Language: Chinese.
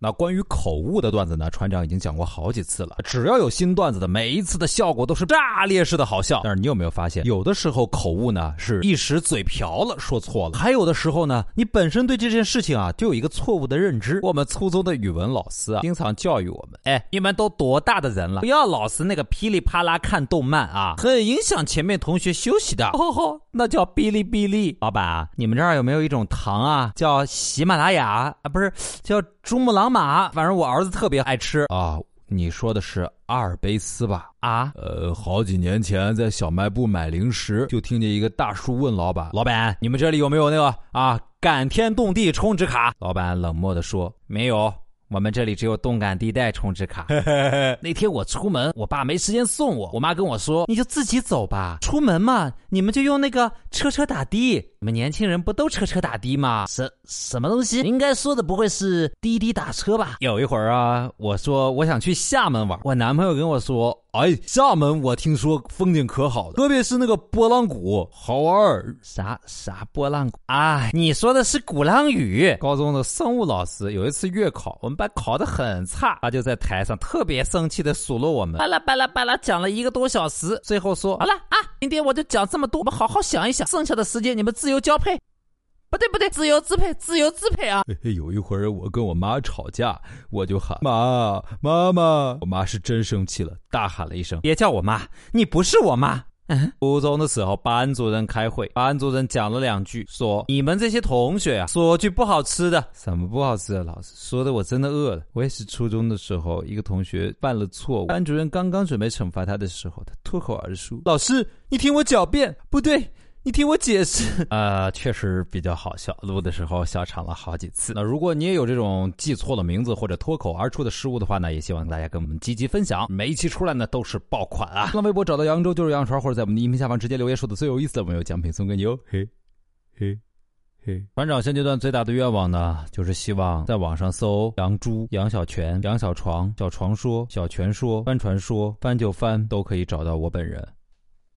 那关于口误的段子呢，船长已经讲过好几次了。只要有新段子的，每一次的效果都是炸裂式的好笑。但是你有没有发现，有的时候口误呢是一时嘴瓢了，说错了；还有的时候呢，你本身对这件事情啊就有一个错误的认知。我们初中的语文老师啊，经常教育我们：哎，你们都多大的人了，不要老是那个噼里啪啦看动漫啊，很影响前面同学休息的。哦吼，那叫哔哩哔哩。老板啊，你们这儿有没有一种糖啊，叫喜马拉雅啊？不是，叫珠穆朗玛。反正我儿子特别爱吃啊。你说的是阿尔卑斯吧？啊，呃，好几年前在小卖部买零食，就听见一个大叔问老板：“老板，你们这里有没有那个啊感天动地充值卡？”老板冷漠的说：“没有。”我们这里只有动感地带充值卡。那天我出门，我爸没时间送我，我妈跟我说：“你就自己走吧，出门嘛，你们就用那个车车打的。你们年轻人不都车车打的吗？什什么东西？应该说的不会是滴滴打车吧？”有一会儿啊，我说我想去厦门玩，我男朋友跟我说。哎，厦门我听说风景可好了，特别是那个波浪鼓好玩。啥啥波浪鼓啊？你说的是鼓浪屿。高中的生物老师有一次月考，我们班考的很差，他就在台上特别生气的数落我们，巴拉巴拉巴拉讲了一个多小时，最后说好了啊，今天我就讲这么多，我们好好想一想，剩下的时间你们自由交配。不对不对，自由支配，自由支配啊！有一会儿我跟我妈吵架，我就喊妈妈妈，我妈是真生气了，大喊了一声：“别叫我妈，你不是我妈。”嗯初中的时候，班主任开会，班主任讲了两句，说：“你们这些同学啊，说句不好吃的，什么不好吃的？老师说的我真的饿了。我也是初中的时候，一个同学犯了错误，班主任刚刚准备惩罚他的时候，他脱口而出：老师，你听我狡辩，不对。”你听我解释，呃，确实比较好笑，录的时候笑场了好几次。那如果你也有这种记错了名字或者脱口而出的失误的话呢，也希望大家跟我们积极分享。每一期出来呢都是爆款啊！新浪微博找到扬州就是杨传，或者在我们的音频下方直接留言，说的最有意思的，我们有奖品送给你哦。嘿，嘿，嘿。团长现阶段最大的愿望呢，就是希望在网上搜“杨猪”“杨小泉”“杨小床”“小床说”“小泉说”“翻船说”“翻就翻”，都可以找到我本人。